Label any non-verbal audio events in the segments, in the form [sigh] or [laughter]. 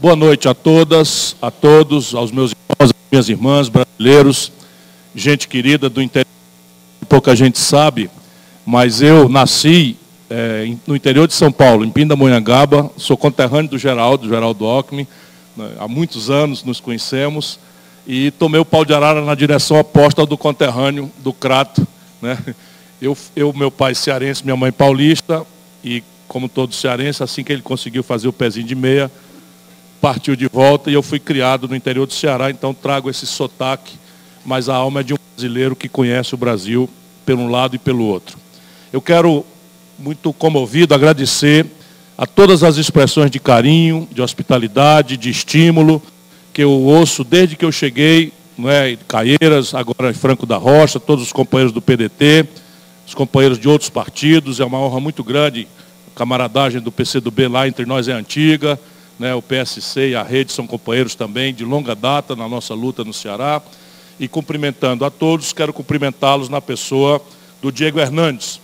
Boa noite a todas, a todos, aos meus irmãos, às minhas irmãs, brasileiros, gente querida do interior. Pouca gente sabe, mas eu nasci é, no interior de São Paulo, em Pindamonhangaba, sou conterrâneo do Geraldo, Geraldo Alckmin, né, há muitos anos nos conhecemos, e tomei o pau de arara na direção oposta do conterrâneo, do Crato. Né? Eu, eu, meu pai cearense, minha mãe paulista, e como todo cearense, assim que ele conseguiu fazer o pezinho de meia, partiu de volta e eu fui criado no interior do Ceará, então trago esse sotaque, mas a alma é de um brasileiro que conhece o Brasil pelo um lado e pelo outro. Eu quero, muito comovido, agradecer a todas as expressões de carinho, de hospitalidade, de estímulo, que eu ouço desde que eu cheguei, não é, Caieiras, agora Franco da Rocha, todos os companheiros do PDT, os companheiros de outros partidos, é uma honra muito grande, a camaradagem do PCdoB lá entre nós é antiga, né, o PSC e a rede são companheiros também de longa data na nossa luta no Ceará. E cumprimentando a todos, quero cumprimentá-los na pessoa do Diego Hernandes,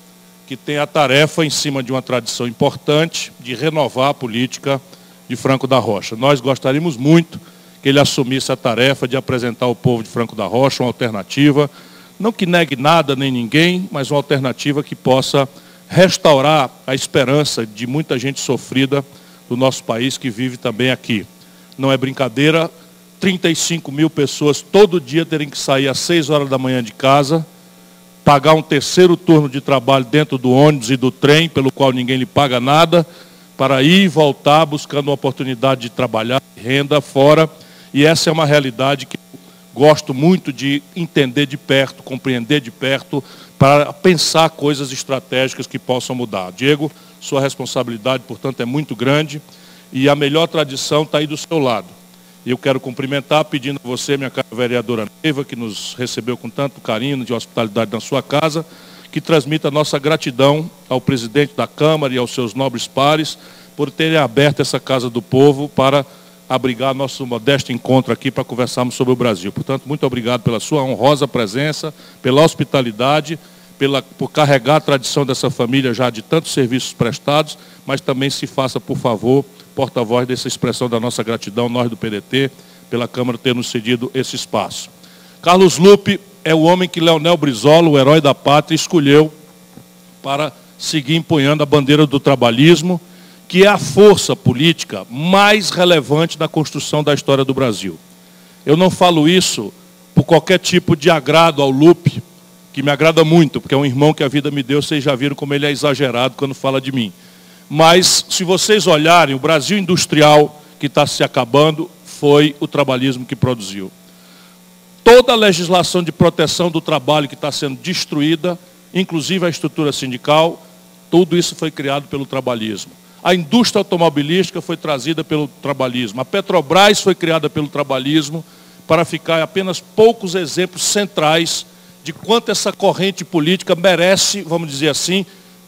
que tem a tarefa, em cima de uma tradição importante, de renovar a política de Franco da Rocha. Nós gostaríamos muito que ele assumisse a tarefa de apresentar ao povo de Franco da Rocha uma alternativa, não que negue nada nem ninguém, mas uma alternativa que possa restaurar a esperança de muita gente sofrida do nosso país que vive também aqui. Não é brincadeira, 35 mil pessoas todo dia terem que sair às 6 horas da manhã de casa, pagar um terceiro turno de trabalho dentro do ônibus e do trem, pelo qual ninguém lhe paga nada, para ir e voltar buscando uma oportunidade de trabalhar, renda fora. E essa é uma realidade que eu gosto muito de entender de perto, compreender de perto, para pensar coisas estratégicas que possam mudar. Diego, sua responsabilidade, portanto, é muito grande e a melhor tradição está aí do seu lado. E eu quero cumprimentar, pedindo a você, minha cara vereadora Neiva, que nos recebeu com tanto carinho de hospitalidade na sua casa, que transmita a nossa gratidão ao presidente da Câmara e aos seus nobres pares por terem aberto essa Casa do Povo para abrigar nosso modesto encontro aqui para conversarmos sobre o Brasil. Portanto, muito obrigado pela sua honrosa presença, pela hospitalidade pela, por carregar a tradição dessa família já de tantos serviços prestados, mas também se faça, por favor, porta-voz dessa expressão da nossa gratidão, nós do PDT, pela Câmara ter nos cedido esse espaço. Carlos Lupe é o homem que Leonel Brizola, o herói da pátria, escolheu para seguir empunhando a bandeira do trabalhismo, que é a força política mais relevante da construção da história do Brasil. Eu não falo isso por qualquer tipo de agrado ao Lupe, que me agrada muito, porque é um irmão que a vida me deu, vocês já viram como ele é exagerado quando fala de mim. Mas, se vocês olharem, o Brasil industrial que está se acabando foi o trabalhismo que produziu. Toda a legislação de proteção do trabalho que está sendo destruída, inclusive a estrutura sindical, tudo isso foi criado pelo trabalhismo. A indústria automobilística foi trazida pelo trabalhismo. A Petrobras foi criada pelo trabalhismo para ficar apenas poucos exemplos centrais de quanto essa corrente política merece, vamos dizer assim,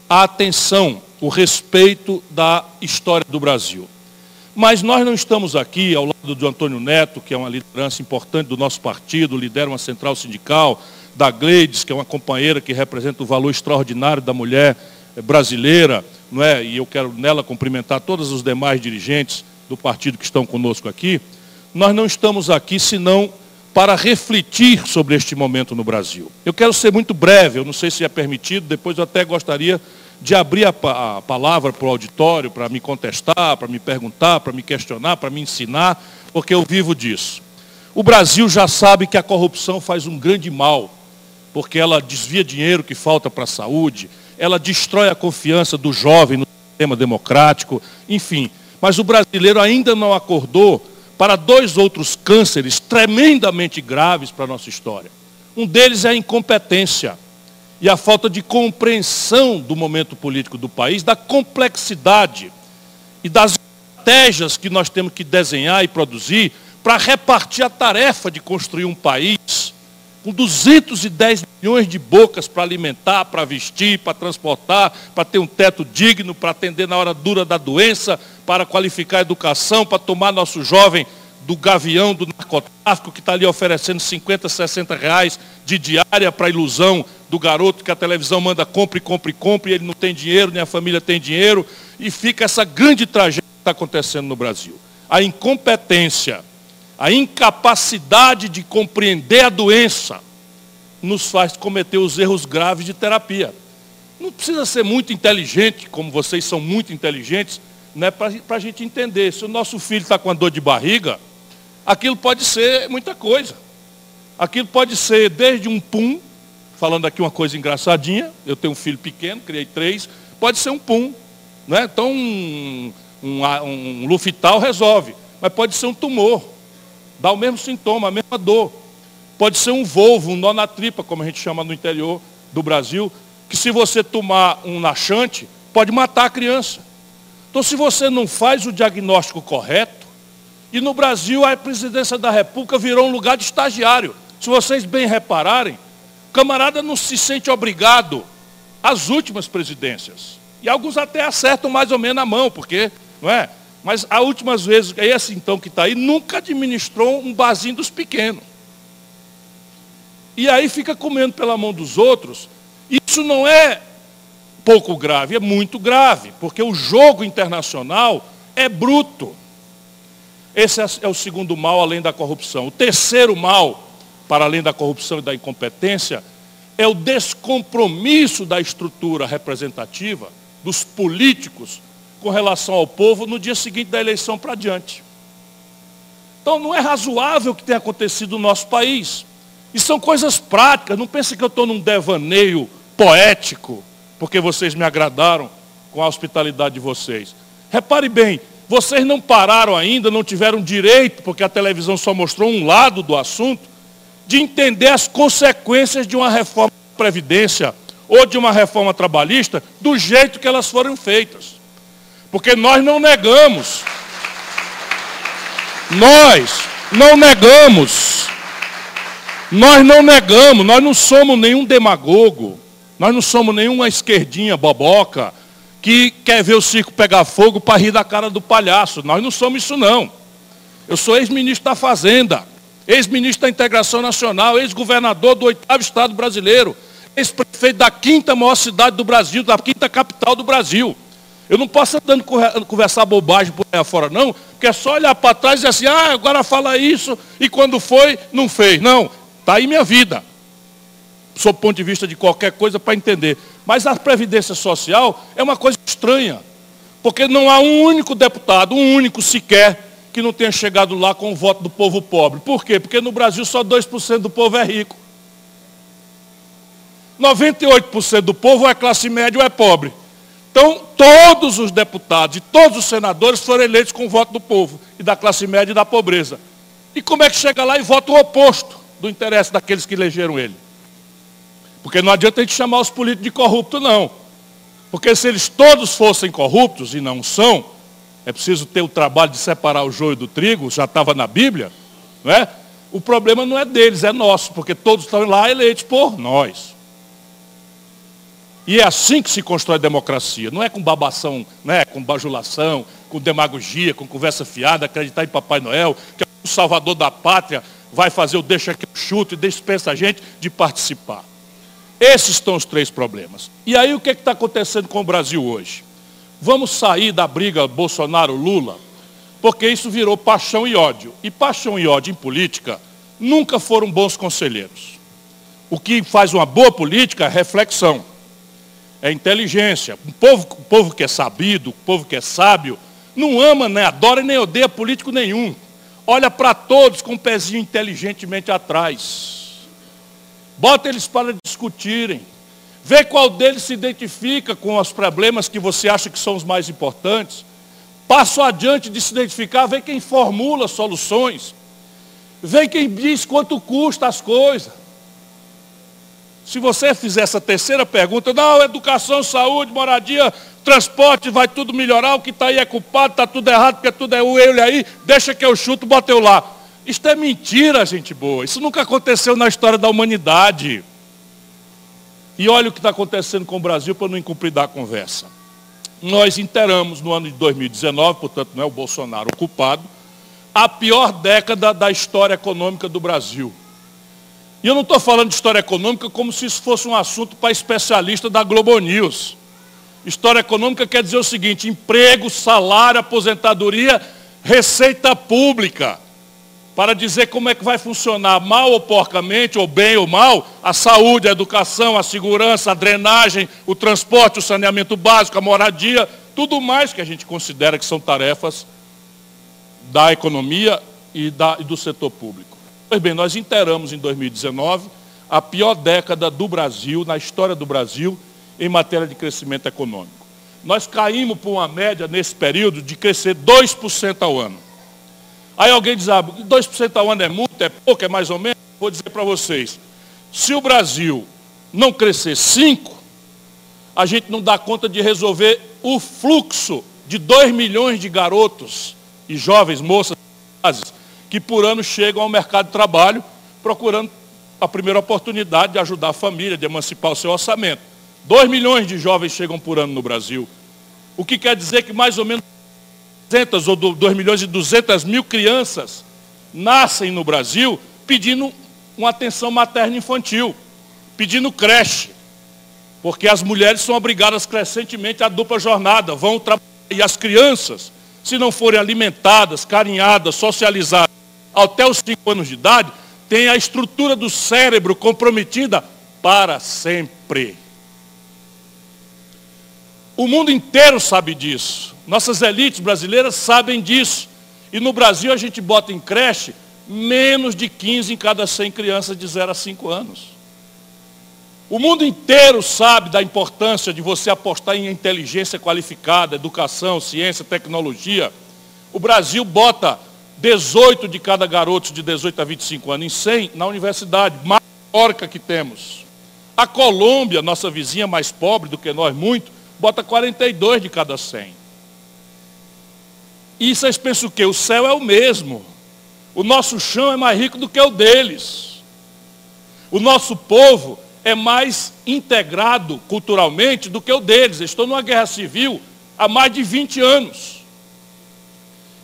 a atenção, o respeito da história do Brasil. Mas nós não estamos aqui ao lado do Antônio Neto, que é uma liderança importante do nosso partido, lidera uma central sindical, da Gleides, que é uma companheira que representa o valor extraordinário da mulher brasileira, não é? e eu quero nela cumprimentar todos os demais dirigentes do partido que estão conosco aqui. Nós não estamos aqui senão para refletir sobre este momento no Brasil. Eu quero ser muito breve, eu não sei se é permitido, depois eu até gostaria de abrir a, a palavra para o auditório, para me contestar, para me perguntar, para me questionar, para me ensinar, porque eu vivo disso. O Brasil já sabe que a corrupção faz um grande mal, porque ela desvia dinheiro que falta para a saúde, ela destrói a confiança do jovem no sistema democrático, enfim. Mas o brasileiro ainda não acordou para dois outros cânceres tremendamente graves para a nossa história. Um deles é a incompetência e a falta de compreensão do momento político do país, da complexidade e das estratégias que nós temos que desenhar e produzir para repartir a tarefa de construir um país com 210 milhões de bocas para alimentar, para vestir, para transportar, para ter um teto digno, para atender na hora dura da doença, para qualificar a educação, para tomar nosso jovem do gavião do narcotráfico que está ali oferecendo 50, 60 reais de diária para a ilusão do garoto que a televisão manda compre, compre, compre, e ele não tem dinheiro, nem a família tem dinheiro, e fica essa grande tragédia que está acontecendo no Brasil. a incompetência, a incapacidade de compreender a doença, nos faz cometer os erros graves de terapia. Não precisa ser muito inteligente, como vocês são muito inteligentes, né, para a gente entender. Se o nosso filho está com a dor de barriga, aquilo pode ser muita coisa. Aquilo pode ser desde um pum, falando aqui uma coisa engraçadinha, eu tenho um filho pequeno, criei três, pode ser um pum. Né? Então um, um, um lufital resolve, mas pode ser um tumor, dá o mesmo sintoma, a mesma dor. Pode ser um volvo, um nó na tripa, como a gente chama no interior do Brasil, que se você tomar um laxante, pode matar a criança. Então, se você não faz o diagnóstico correto, e no Brasil a presidência da República virou um lugar de estagiário. Se vocês bem repararem, camarada não se sente obrigado às últimas presidências. E alguns até acertam mais ou menos a mão, porque, não é? Mas as últimas vezes, esse então que está aí, nunca administrou um barzinho dos pequenos. E aí fica comendo pela mão dos outros. Isso não é pouco grave, é muito grave, porque o jogo internacional é bruto. Esse é o segundo mal, além da corrupção. O terceiro mal, para além da corrupção e da incompetência, é o descompromisso da estrutura representativa, dos políticos, com relação ao povo no dia seguinte da eleição para diante. Então não é razoável o que tem acontecido no nosso país. E são coisas práticas, não pense que eu estou num devaneio poético porque vocês me agradaram com a hospitalidade de vocês. Repare bem, vocês não pararam ainda, não tiveram direito, porque a televisão só mostrou um lado do assunto, de entender as consequências de uma reforma da Previdência ou de uma reforma trabalhista do jeito que elas foram feitas. Porque nós não negamos. Nós não negamos. Nós não negamos, nós não somos nenhum demagogo. Nós não somos nenhuma esquerdinha boboca que quer ver o circo pegar fogo para rir da cara do palhaço. Nós não somos isso não. Eu sou ex-ministro da Fazenda, ex-ministro da Integração Nacional, ex-governador do oitavo estado brasileiro, ex-prefeito da quinta maior cidade do Brasil, da quinta capital do Brasil. Eu não posso andando conversar bobagem por aí afora, não, porque é só olhar para trás e dizer assim, ah, agora fala isso, e quando foi, não fez. Não, está aí minha vida sob o ponto de vista de qualquer coisa, para entender. Mas a Previdência Social é uma coisa estranha, porque não há um único deputado, um único sequer, que não tenha chegado lá com o voto do povo pobre. Por quê? Porque no Brasil só 2% do povo é rico. 98% do povo é classe média ou é pobre. Então, todos os deputados e todos os senadores foram eleitos com o voto do povo, e da classe média e da pobreza. E como é que chega lá e vota o oposto do interesse daqueles que elegeram ele? Porque não adianta a gente chamar os políticos de corruptos, não. Porque se eles todos fossem corruptos, e não são, é preciso ter o trabalho de separar o joio do trigo, já estava na Bíblia, não é? O problema não é deles, é nosso, porque todos estão lá eleitos por nós. E é assim que se constrói a democracia. Não é com babação, né? com bajulação, com demagogia, com conversa fiada, acreditar em Papai Noel, que o salvador da pátria vai fazer o deixa que chuto e dispensa a gente de participar. Esses estão os três problemas. E aí o que é está acontecendo com o Brasil hoje? Vamos sair da briga Bolsonaro-Lula, porque isso virou paixão e ódio. E paixão e ódio em política nunca foram bons conselheiros. O que faz uma boa política é reflexão, é inteligência. O povo, o povo que é sabido, o povo que é sábio, não ama, nem adora nem odeia político nenhum. Olha para todos com o um pezinho inteligentemente atrás Bota eles para discutirem. Vê qual deles se identifica com os problemas que você acha que são os mais importantes. Passo adiante de se identificar, vê quem formula soluções. Vê quem diz quanto custa as coisas. Se você fizer essa terceira pergunta, não, educação, saúde, moradia, transporte, vai tudo melhorar, o que está aí é culpado, está tudo errado, porque tudo é o ele aí, deixa que eu chuto, bota eu lá. Isto é mentira, gente boa. Isso nunca aconteceu na história da humanidade. E olha o que está acontecendo com o Brasil para não incumpridar a conversa. Nós interamos no ano de 2019, portanto não é o Bolsonaro o culpado, a pior década da história econômica do Brasil. E eu não estou falando de história econômica como se isso fosse um assunto para especialista da Globo News. História econômica quer dizer o seguinte, emprego, salário, aposentadoria receita pública para dizer como é que vai funcionar, mal ou porcamente, ou bem ou mal, a saúde, a educação, a segurança, a drenagem, o transporte, o saneamento básico, a moradia, tudo mais que a gente considera que são tarefas da economia e, da, e do setor público. Pois bem, nós inteiramos em 2019 a pior década do Brasil, na história do Brasil, em matéria de crescimento econômico. Nós caímos por uma média nesse período de crescer 2% ao ano. Aí alguém diz, ah, 2% ao ano é muito, é pouco, é mais ou menos. Vou dizer para vocês, se o Brasil não crescer 5%, a gente não dá conta de resolver o fluxo de 2 milhões de garotos e jovens, moças, que por ano chegam ao mercado de trabalho procurando a primeira oportunidade de ajudar a família, de emancipar o seu orçamento. 2 milhões de jovens chegam por ano no Brasil. O que quer dizer que mais ou menos 200 ou 2 milhões e 200 mil crianças nascem no Brasil pedindo uma atenção materna infantil, pedindo creche. Porque as mulheres são obrigadas crescentemente à dupla jornada, vão trabalhar. E as crianças, se não forem alimentadas, carinhadas, socializadas até os 5 anos de idade, têm a estrutura do cérebro comprometida para sempre. O mundo inteiro sabe disso. Nossas elites brasileiras sabem disso. E no Brasil a gente bota em creche menos de 15 em cada 100 crianças de 0 a 5 anos. O mundo inteiro sabe da importância de você apostar em inteligência qualificada, educação, ciência, tecnologia. O Brasil bota 18 de cada garoto de 18 a 25 anos em 100 na universidade, mais porca que temos. A Colômbia, nossa vizinha mais pobre do que nós muito, bota 42 de cada 100. E vocês pensam o quê? O céu é o mesmo. O nosso chão é mais rico do que o deles. O nosso povo é mais integrado culturalmente do que o deles. Estou numa guerra civil há mais de 20 anos.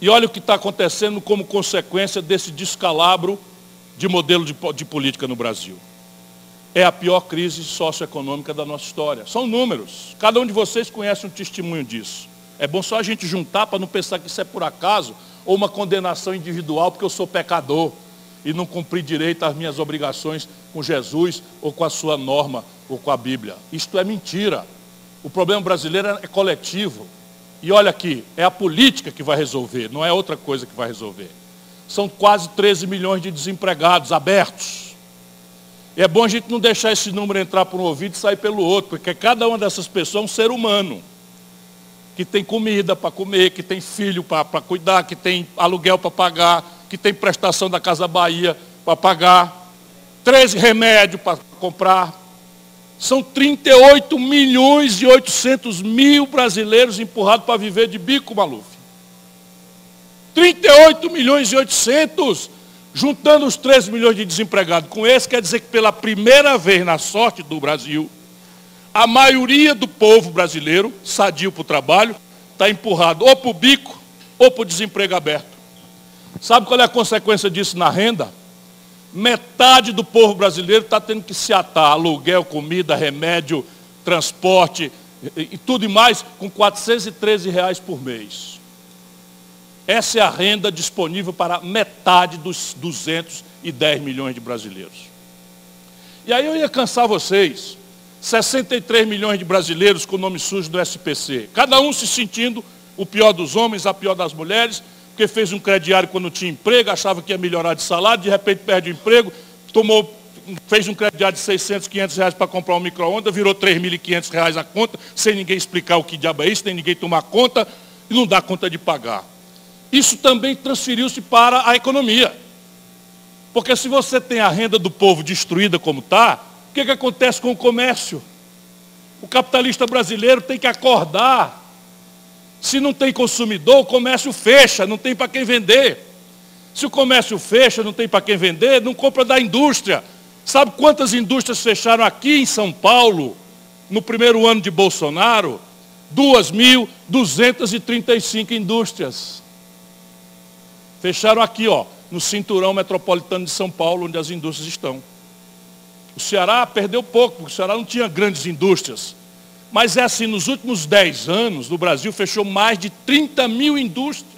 E olha o que está acontecendo como consequência desse descalabro de modelo de, de política no Brasil. É a pior crise socioeconômica da nossa história. São números. Cada um de vocês conhece um testemunho disso. É bom só a gente juntar para não pensar que isso é por acaso ou uma condenação individual porque eu sou pecador e não cumpri direito às minhas obrigações com Jesus ou com a sua norma ou com a Bíblia. Isto é mentira. O problema brasileiro é coletivo. E olha aqui, é a política que vai resolver, não é outra coisa que vai resolver. São quase 13 milhões de desempregados abertos. E é bom a gente não deixar esse número entrar por um ouvido e sair pelo outro, porque cada uma dessas pessoas é um ser humano. Que tem comida para comer, que tem filho para cuidar, que tem aluguel para pagar, que tem prestação da Casa Bahia para pagar, três remédios para comprar. São 38 milhões e 800 mil brasileiros empurrados para viver de bico, Maluf. 38 milhões e 800, juntando os 13 milhões de desempregados com esse, quer dizer que pela primeira vez na sorte do Brasil, a maioria do povo brasileiro, sadio para o trabalho, está empurrado ou para o bico ou para o desemprego aberto. Sabe qual é a consequência disso na renda? Metade do povo brasileiro está tendo que se atar aluguel, comida, remédio, transporte e, tudo e mais com 413 reais por mês. Essa é a renda disponível para metade dos 210 milhões de brasileiros. E aí eu ia cansar vocês. 63 milhões de brasileiros com o nome sujo do SPC. Cada um se sentindo o pior dos homens, a pior das mulheres, porque fez um crediário quando tinha emprego, achava que ia melhorar de salário, de repente perde o emprego, tomou, fez um crediário de 600, 500 reais para comprar um micro-ondas, virou 3.500 reais a conta, sem ninguém explicar o que diabo é isso, nem ninguém tomar conta, e não dá conta de pagar. Isso também transferiu-se para a economia. Porque se você tem a renda do povo destruída como está, o que, que acontece com o comércio? O capitalista brasileiro tem que acordar se não tem consumidor, o comércio fecha, não tem para quem vender. Se o comércio fecha, não tem para quem vender, não compra da indústria. Sabe quantas indústrias fecharam aqui em São Paulo, no primeiro ano de Bolsonaro? 2.235 indústrias. Fecharam aqui, ó, no cinturão metropolitano de São Paulo, onde as indústrias estão. O Ceará perdeu pouco, porque o Ceará não tinha grandes indústrias. Mas é assim, nos últimos 10 anos, no Brasil fechou mais de 30 mil indústrias.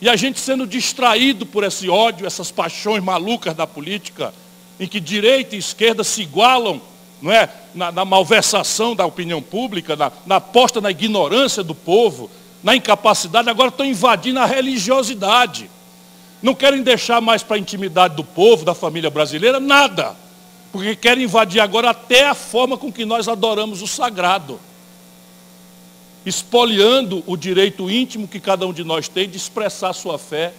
E a gente sendo distraído por esse ódio, essas paixões malucas da política, em que direita e esquerda se igualam, não é? na, na malversação da opinião pública, na, na aposta na ignorância do povo, na incapacidade, agora estão invadindo a religiosidade. Não querem deixar mais para a intimidade do povo, da família brasileira, nada. Porque querem invadir agora até a forma com que nós adoramos o sagrado. Espoliando o direito íntimo que cada um de nós tem de expressar sua fé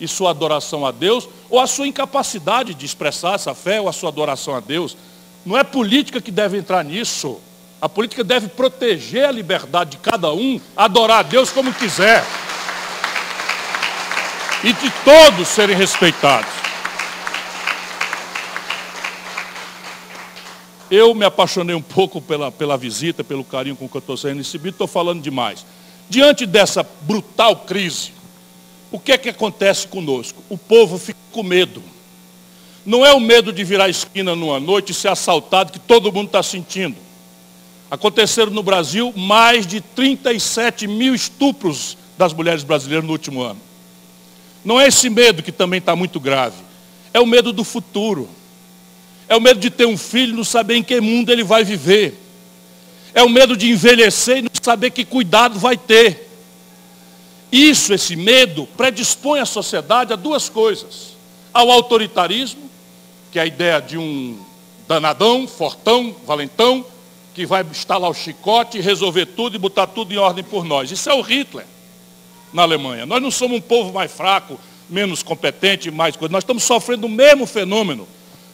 e sua adoração a Deus, ou a sua incapacidade de expressar essa fé ou a sua adoração a Deus. Não é política que deve entrar nisso. A política deve proteger a liberdade de cada um, adorar a Deus como quiser. E de todos serem respeitados. Eu me apaixonei um pouco pela, pela visita, pelo carinho com que eu estou sendo recebido, estou falando demais. Diante dessa brutal crise, o que é que acontece conosco? O povo fica com medo. Não é o medo de virar esquina numa noite e ser assaltado que todo mundo está sentindo. Aconteceram no Brasil mais de 37 mil estupros das mulheres brasileiras no último ano. Não é esse medo que também está muito grave. É o medo do futuro. É o medo de ter um filho e não saber em que mundo ele vai viver. É o medo de envelhecer e não saber que cuidado vai ter. Isso, esse medo, predispõe a sociedade a duas coisas. Ao autoritarismo, que é a ideia de um danadão, fortão, valentão, que vai instalar o chicote, resolver tudo e botar tudo em ordem por nós. Isso é o Hitler na Alemanha. Nós não somos um povo mais fraco, menos competente, mais coisa. Nós estamos sofrendo o mesmo fenômeno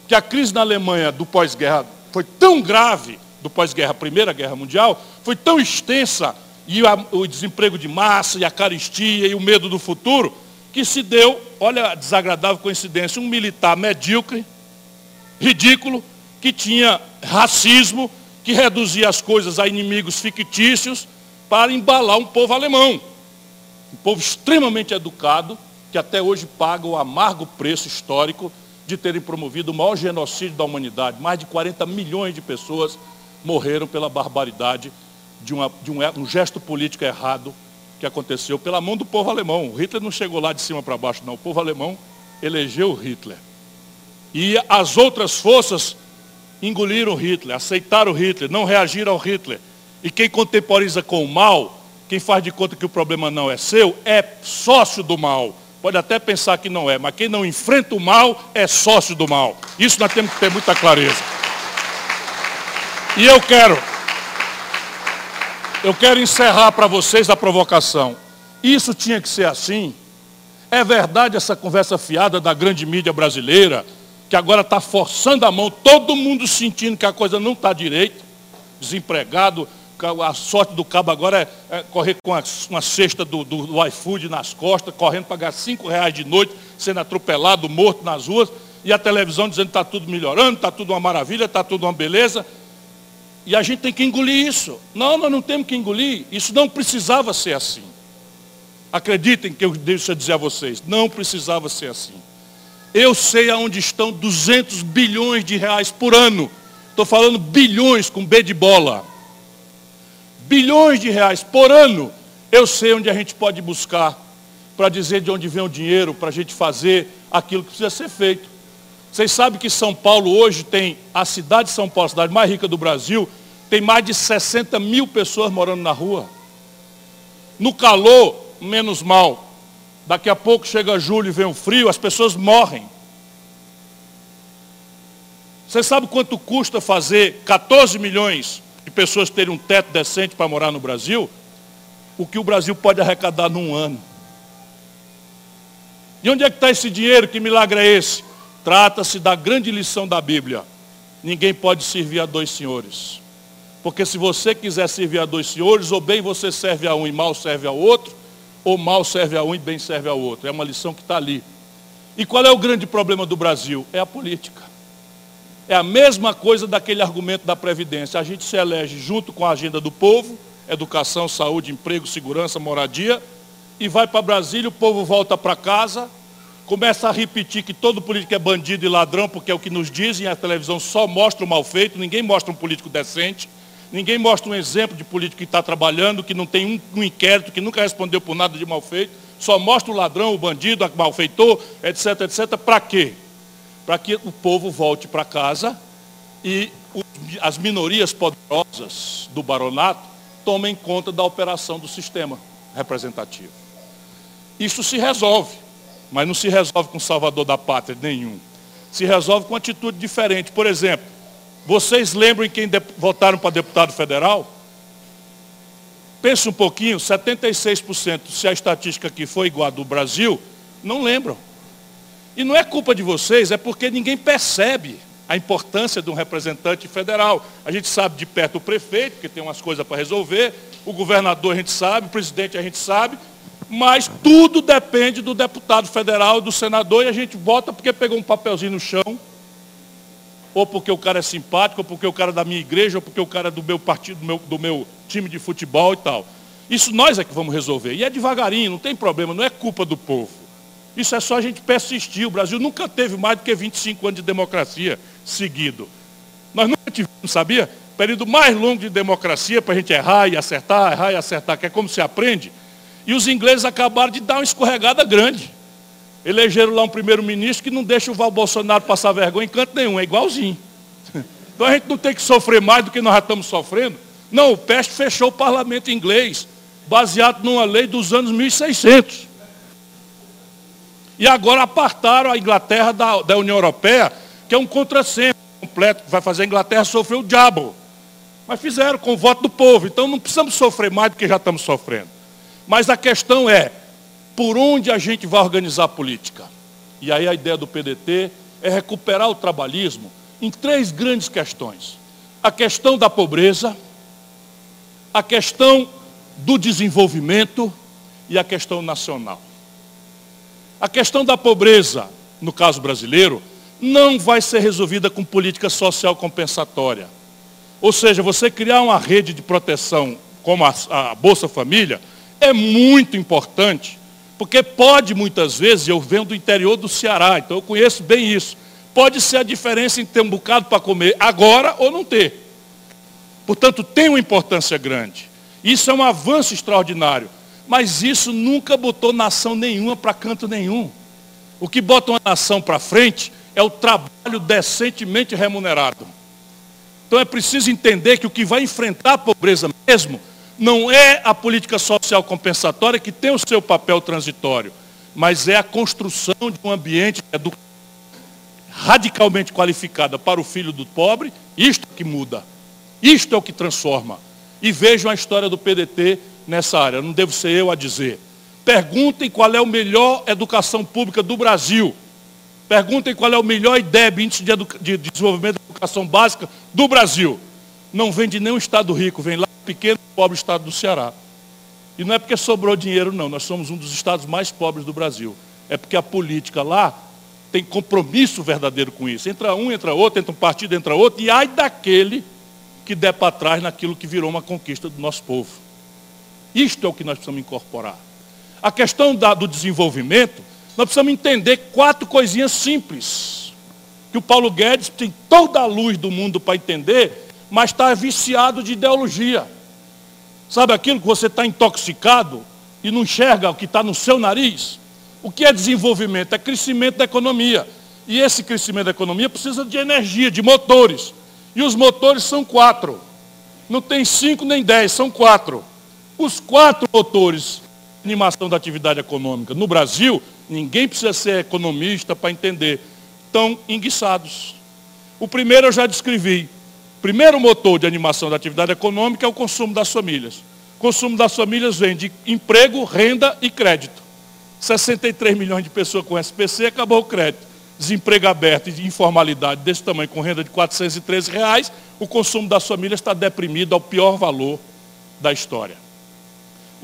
que a crise na Alemanha do pós-guerra foi tão grave, do pós-guerra, Primeira Guerra Mundial, foi tão extensa, e a, o desemprego de massa, e a caristia, e o medo do futuro, que se deu, olha a desagradável coincidência, um militar medíocre, ridículo, que tinha racismo, que reduzia as coisas a inimigos fictícios para embalar um povo alemão. Um povo extremamente educado, que até hoje paga o amargo preço histórico de terem promovido o maior genocídio da humanidade. Mais de 40 milhões de pessoas morreram pela barbaridade de, uma, de um, um, gesto político errado que aconteceu pela mão do povo alemão. O Hitler não chegou lá de cima para baixo, não. O povo alemão elegeu Hitler. E as outras forças engoliram Hitler, aceitaram Hitler, não reagiram ao Hitler. E quem contemporiza com o mal, quem faz de conta que o problema não é seu, é sócio do mal. Pode até pensar que não é, mas quem não enfrenta o mal é sócio do mal. Isso nós temos que ter muita clareza. E eu quero, eu quero encerrar para vocês a provocação. Isso tinha que ser assim. É verdade essa conversa fiada da grande mídia brasileira, que agora está forçando a mão, todo mundo sentindo que a coisa não está direito, desempregado, a sorte do cabo agora é, é correr com a, uma cesta do, do, do, iFood nas costas, correndo pagar cinco reais de noite, sendo atropelado, morto nas ruas, e a televisão dizendo que está tudo melhorando, está tudo uma maravilha, está tudo uma beleza. E a gente tem que engolir isso. Não, nós não temos que engolir. Isso não precisava ser assim. Acreditem que eu deixo dizer a vocês, não precisava ser assim. Eu sei aonde estão 200 bilhões de reais por ano. Estou falando bilhões com B de bola. Bilhões de reais por ano. Eu sei onde a gente pode buscar para dizer de onde vem o dinheiro, para a gente fazer aquilo que precisa ser feito. Vocês sabem que São Paulo hoje tem, a cidade de São Paulo, a cidade mais rica do Brasil, tem mais de 60 mil pessoas morando na rua. No calor, menos mal. Daqui a pouco chega julho e vem o frio, as pessoas morrem. Você sabe quanto custa fazer 14 milhões de pessoas terem um teto decente para morar no Brasil? O que o Brasil pode arrecadar num ano. E onde é que está esse dinheiro? Que milagre é esse? Trata-se da grande lição da Bíblia. Ninguém pode servir a dois senhores. Porque se você quiser servir a dois senhores, ou bem você serve a um e mal serve ao outro, ou mal serve a um e bem serve ao outro. É uma lição que está ali. E qual é o grande problema do Brasil? É a política. É a mesma coisa daquele argumento da Previdência. A gente se elege junto com a agenda do povo, educação, saúde, emprego, segurança, moradia, e vai para Brasília, o povo volta para casa, começa a repetir que todo político é bandido e ladrão, porque é o que nos dizem, a televisão só mostra o mal feito, ninguém mostra um político decente. Ninguém mostra um exemplo de político que está trabalhando, que não tem um, um, inquérito, que nunca respondeu por nada de mal feito. só mostra o ladrão, o bandido, o malfeitor, etc, etc. Para quê? Para que o povo volte para casa e as minorias poderosas do baronato tomem conta da operação do sistema representativo. Isso se resolve, mas não se resolve com salvador da pátria nenhum. Se resolve com atitude diferente. Por exemplo, vocês lembram em quem votaram para deputado federal? Pensa um pouquinho, 76%, se a estatística aqui for igual a do Brasil, não lembram. E não é culpa de vocês, é porque ninguém percebe a importância de um representante federal. A gente sabe de perto o prefeito, que tem umas coisas para resolver, o governador a gente sabe, o presidente a gente sabe, mas tudo depende do deputado federal, do senador, e a gente vota porque pegou um papelzinho no chão, ou porque o cara é simpático, ou porque o cara é da minha igreja, ou porque o cara é do meu partido, do meu, do meu time de futebol e tal. Isso nós é que vamos resolver. E é devagarinho, não tem problema, não é culpa do povo. Isso é só a gente persistir. O Brasil nunca teve mais do que 25 anos de democracia seguido. Nós nunca tivemos, sabia? Período mais longo de democracia para a gente errar e acertar, errar e acertar, que é como se aprende. E os ingleses acabaram de dar uma escorregada grande. Elegeram lá um primeiro-ministro que não deixa o Val Bolsonaro passar vergonha em canto nenhum, é igualzinho. [laughs] Então a gente não tem que sofrer mais do que nós já estamos sofrendo. Não, o Peste fechou o parlamento inglês, baseado numa lei dos anos 1600. E agora apartaram a Inglaterra da, da União Europeia, que é um contrassenso completo, que vai fazer a Inglaterra sofrer o diabo. Mas fizeram com o voto do povo, então não precisamos sofrer mais do que já estamos sofrendo. Mas a questão é, por onde a gente vai organizar a política? E aí a ideia do PDT é recuperar o trabalhismo em três grandes questões. A questão da pobreza, a questão do desenvolvimento e a questão nacional. A questão da pobreza, no caso brasileiro, não vai ser resolvida com política social compensatória. Ou seja, você criar uma rede de proteção como a, a Bolsa Família é muito importante, porque pode muitas vezes, eu venho do interior do Ceará, então eu conheço bem isso, pode ser a diferença em ter um bocado para comer agora ou não ter. Portanto, tem uma importância grande. Isso é um avanço extraordinário. Mas isso nunca botou nação nenhuma para canto nenhum. O que bota uma nação para frente é o trabalho decentemente remunerado. Então é preciso entender que o que vai enfrentar a pobreza mesmo não é a política social compensatória que tem o seu papel transitório, mas é a construção de um ambiente radicalmente qualificado para o filho do pobre. Isto é que muda. Isto é o que transforma. E vejam a história do PDT nessa área, não devo ser eu a dizer. Perguntem qual é a melhor educação pública do Brasil. Perguntem qual é o melhor IDEB, Índice de, de, Desenvolvimento da Educação Básica do Brasil. Não vem de nenhum estado rico, vem lá do pequeno e pobre estado do Ceará. E não é porque sobrou dinheiro, não. Nós somos um dos estados mais pobres do Brasil. É porque a política lá tem compromisso verdadeiro com isso. Entra um, entra outro, entra um partido, entra outro, e ai daquele que der para trás naquilo que virou uma conquista do nosso povo. Isto é o que nós precisamos incorporar. A questão da, do desenvolvimento, nós precisamos entender quatro coisinhas simples. Que o Paulo Guedes tem toda a luz do mundo para entender, mas está viciado de ideologia. Sabe aquilo que você está intoxicado e não enxerga o que está no seu nariz? O que é desenvolvimento? É crescimento da economia. E esse crescimento da economia precisa de energia, de motores. E os motores são quatro. Não tem cinco nem dez, são quatro. Os quatro motores de animação da atividade econômica no Brasil, ninguém precisa ser economista para entender, estão enguiçados. O primeiro eu já descrevi. O primeiro motor de animação da atividade econômica é o consumo das famílias. O consumo das famílias vem de emprego, renda e crédito. 63 milhões de pessoas com SPC, acabou o crédito. Desemprego aberto e de informalidade desse tamanho, com renda de 413 reais, o consumo das famílias está deprimido ao pior valor da história.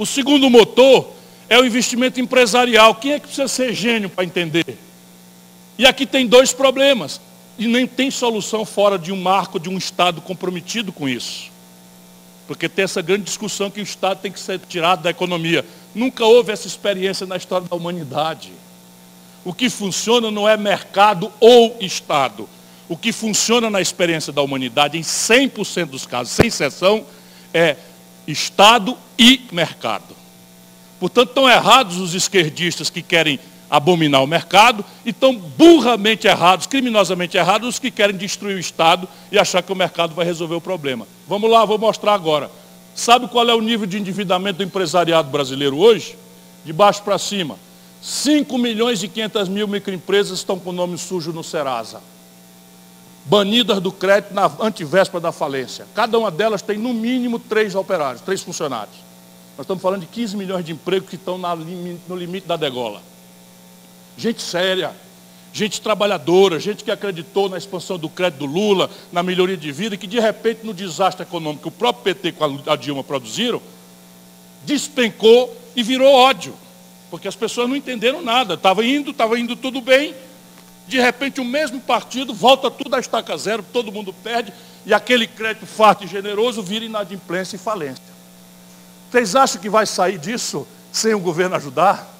O segundo motor é o investimento empresarial. Quem é que precisa ser gênio para entender? E aqui tem dois problemas. E nem tem solução fora de um marco de um Estado comprometido com isso. Porque tem essa grande discussão que o Estado tem que ser tirado da economia. Nunca houve essa experiência na história da humanidade. O que funciona não é mercado ou Estado. O que funciona na experiência da humanidade, em 100% dos casos, sem exceção, é Estado e mercado. Portanto, estão errados os esquerdistas que querem abominar o mercado e estão burramente errados, criminosamente errados, os que querem destruir o Estado e achar que o mercado vai resolver o problema. Vamos lá, vou mostrar agora. Sabe qual é o nível de endividamento do empresariado brasileiro hoje? De baixo para cima. 5 milhões e 500 mil microempresas estão com o nome sujo no Serasa. Banidas do crédito na antivéspera da falência. Cada uma delas tem no mínimo três operários, três funcionários. Nós estamos falando de 15 milhões de empregos que estão no limite da degola. Gente séria, gente trabalhadora, gente que acreditou na expansão do crédito do Lula, na melhoria de vida, que de repente no desastre econômico que o próprio PT com a Dilma produziram, despencou e virou ódio. Porque as pessoas não entenderam nada. Estava indo, estava indo tudo bem. De repente o mesmo partido volta tudo a estaca zero, todo mundo perde, e aquele crédito farto e generoso vira inadimplência e falência. Vocês acham que vai sair disso sem o governo ajudar?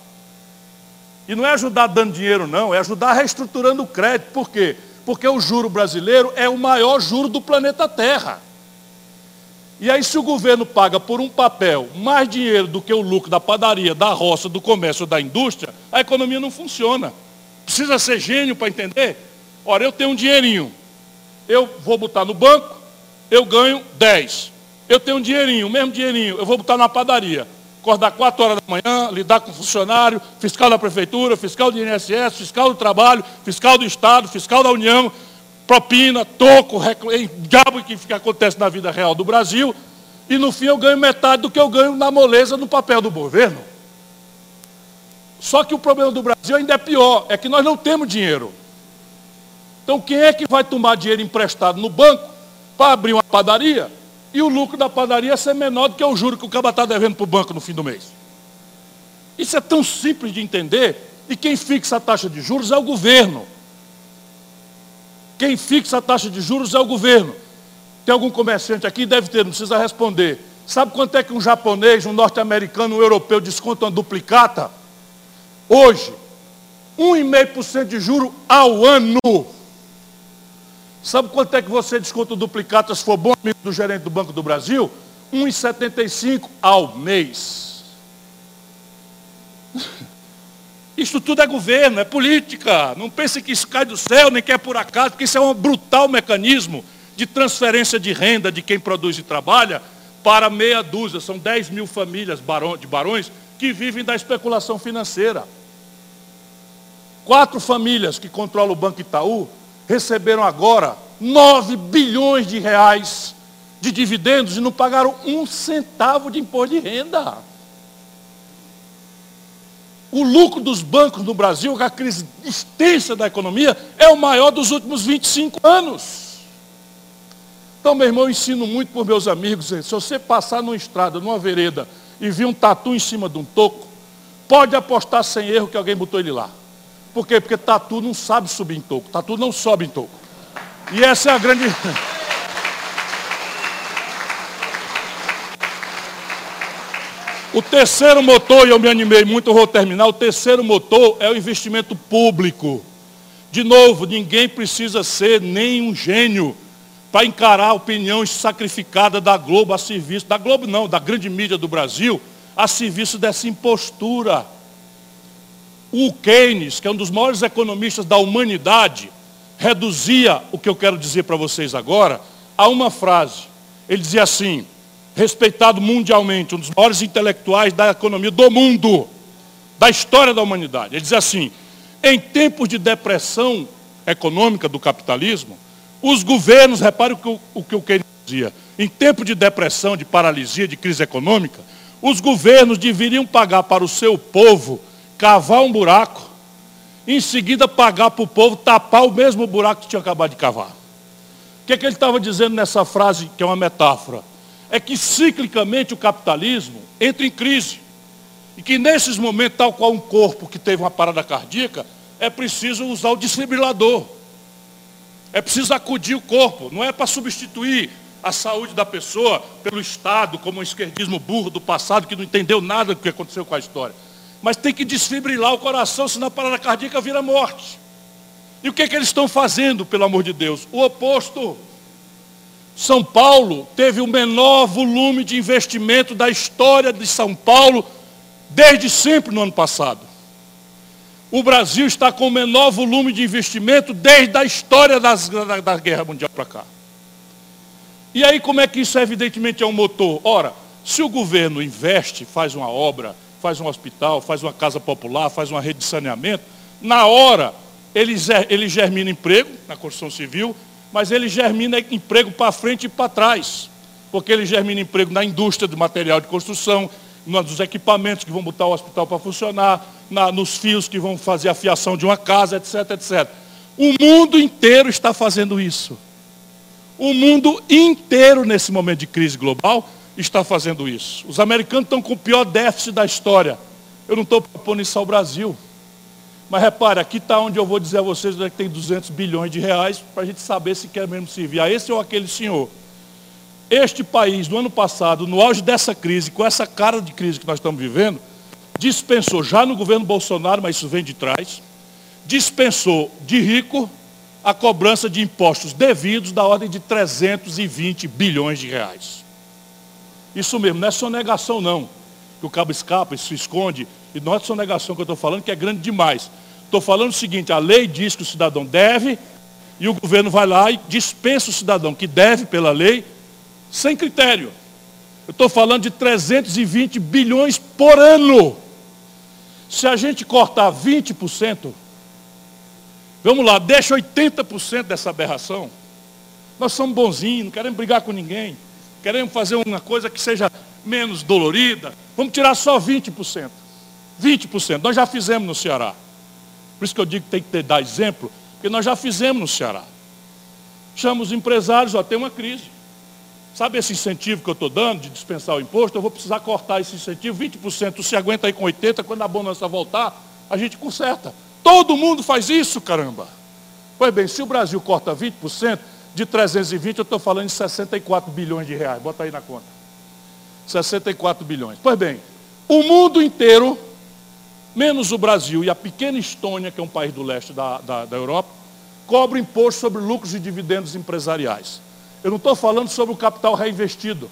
E não é ajudar dando dinheiro, não, é ajudar reestruturando o crédito. Por quê? Porque o juro brasileiro é o maior juro do planeta Terra. E aí, se o governo paga por um papel mais dinheiro do que o lucro da padaria, da roça, do comércio, da indústria, a economia não funciona. Precisa ser gênio para entender? Ora, eu tenho um dinheirinho. Eu vou botar no banco, eu ganho 10. Eu tenho um dinheirinho, o mesmo dinheirinho, eu vou botar na padaria. Acordar 4 horas da manhã, lidar com funcionário, fiscal da prefeitura, fiscal do INSS, fiscal do trabalho, fiscal do Estado, fiscal da União, propina, toco, diabo que, que acontece na vida real do Brasil, e no fim eu ganho metade do que eu ganho na moleza no papel do governo. Só que o problema do Brasil ainda é pior, é que nós não temos dinheiro. Então quem é que vai tomar dinheiro emprestado no banco para abrir uma padaria e o lucro da padaria ser menor do que o juro que o cabo está devendo para o banco no fim do mês? Isso é tão simples de entender e quem fixa a taxa de juros é o governo. Quem fixa a taxa de juros é o governo. Tem algum comerciante aqui? Deve ter, não precisa responder. Sabe quanto é que um japonês, um norte-americano, um europeu desconta uma duplicata? Hoje, 1,5% de juro ao ano. Sabe quanto é que você desconta o duplicata se for bom amigo do gerente do Banco do Brasil? 1,75 ao mês. [laughs] Isso tudo é governo, é política. Não pense que isso cai do céu, nem que é por acaso, porque isso é um brutal mecanismo de transferência de renda de quem produz e trabalha para meia dúzia. São 10 mil famílias de barões que vivem da especulação financeira. Quatro famílias que controlam o Banco Itaú receberam agora 9 bilhões de reais de dividendos e não pagaram um centavo de imposto de renda. O lucro dos bancos no Brasil, com a crise extensa da economia, é o maior dos últimos 25 anos. Então, meu irmão, eu ensino muito para meus amigos. Se você passar numa estrada, numa vereda, e vir um tatu em cima de um toco, pode apostar sem erro que alguém botou ele lá. Por quê? Porque tatu não sabe subir em toco. Tatu não sobe em toco. E essa é a grande. [laughs] O terceiro motor, e eu me animei muito, vou terminar, o terceiro motor é o investimento público. De novo, ninguém precisa ser nem um gênio para encarar a opinião sacrificada da Globo a serviço, da Globo não, da grande mídia do Brasil, a serviço dessa impostura. O Keynes, que é um dos maiores economistas da humanidade, reduzia o que eu quero dizer para vocês agora a uma frase. Ele dizia assim: respeitado mundialmente, um dos maiores intelectuais da economia do mundo, da história da humanidade. Ele diz assim: em tempos de depressão econômica do capitalismo, os governos, repare o que o, que o Keynes dizia, em tempo de depressão, de paralisia, de crise econômica, os governos deveriam pagar para o seu povo cavar um buraco, em seguida pagar para o povo tapar o mesmo buraco que tinha acabado de cavar. O que, é que ele estava dizendo nessa frase, que é uma metáfora? é que ciclicamente o capitalismo entra em crise. E que nesses momentos, tal qual um corpo que teve uma parada cardíaca, é preciso usar o desfibrilador. É preciso acudir o corpo. Não é para substituir a saúde da pessoa pelo Estado, como um esquerdismo burro do passado que não entendeu nada do que aconteceu com a história. Mas tem que desfibrilar o coração, senão a parada cardíaca vira morte. E o que, é que eles estão fazendo, pelo amor de Deus? O oposto. São Paulo teve o menor volume de investimento da história de São Paulo desde sempre no ano passado. O Brasil está com o menor volume de investimento desde a história das, da, da Guerra Mundial para cá. E aí como é que isso evidentemente é um motor? Ora, se o governo investe, faz uma obra, faz um hospital, faz uma casa popular, faz uma rede de saneamento, na hora ele, ele germina emprego na construção civil, mas ele germina emprego para frente e para trás. Porque ele germina emprego na indústria do material de construção, nos equipamentos que vão botar o hospital para funcionar, na, nos fios que vão fazer a fiação de uma casa, etc, etc. O mundo inteiro está fazendo isso. O mundo inteiro, nesse momento de crise global, está fazendo isso. Os americanos estão com o pior déficit da história. Eu não estou propondo isso ao Brasil. Mas repare, aqui está onde eu vou dizer a vocês onde é que tem 200 bilhões de reais para a gente saber se quer mesmo servir a esse ou aquele senhor. Este país, no ano passado, no auge dessa crise, com essa cara de crise que nós estamos vivendo, dispensou, já no governo Bolsonaro, mas isso vem de trás, dispensou de rico a cobrança de impostos devidos da ordem de 320 bilhões de reais. Isso mesmo, não é sonegação não, que o cabo escapa e se esconde, e não é sonegação que eu estou falando, que é grande demais. Estou falando o seguinte, a lei diz que o cidadão deve, e o governo vai lá e dispensa o cidadão que deve pela lei, sem critério. Eu estou falando de 320 bilhões por ano. Se a gente cortar 20%, vamos lá, deixa 80% dessa aberração. Nós somos bonzinhos, não queremos brigar com ninguém. Queremos fazer uma coisa que seja menos dolorida. Vamos tirar só 20%. 20%. Nós já fizemos no Ceará. Por isso que eu digo que tem que ter, dar exemplo, porque nós já fizemos no Ceará. Chama os empresários, ó, tem uma crise. Sabe esse incentivo que eu estou dando de dispensar o imposto? Eu vou precisar cortar esse incentivo, 20%. Se aguenta aí com 80%, quando a bonança voltar, a gente conserta. Todo mundo faz isso, caramba. Pois bem, se o Brasil corta 20%, de 320 eu estou falando de 64 bilhões de reais. Bota aí na conta. 64 bilhões. Pois bem, o mundo inteiro menos o Brasil e a pequena Estônia, que é um país do leste da, da, da Europa, cobra imposto sobre lucros e dividendos empresariais. Eu não estou falando sobre o capital reinvestido,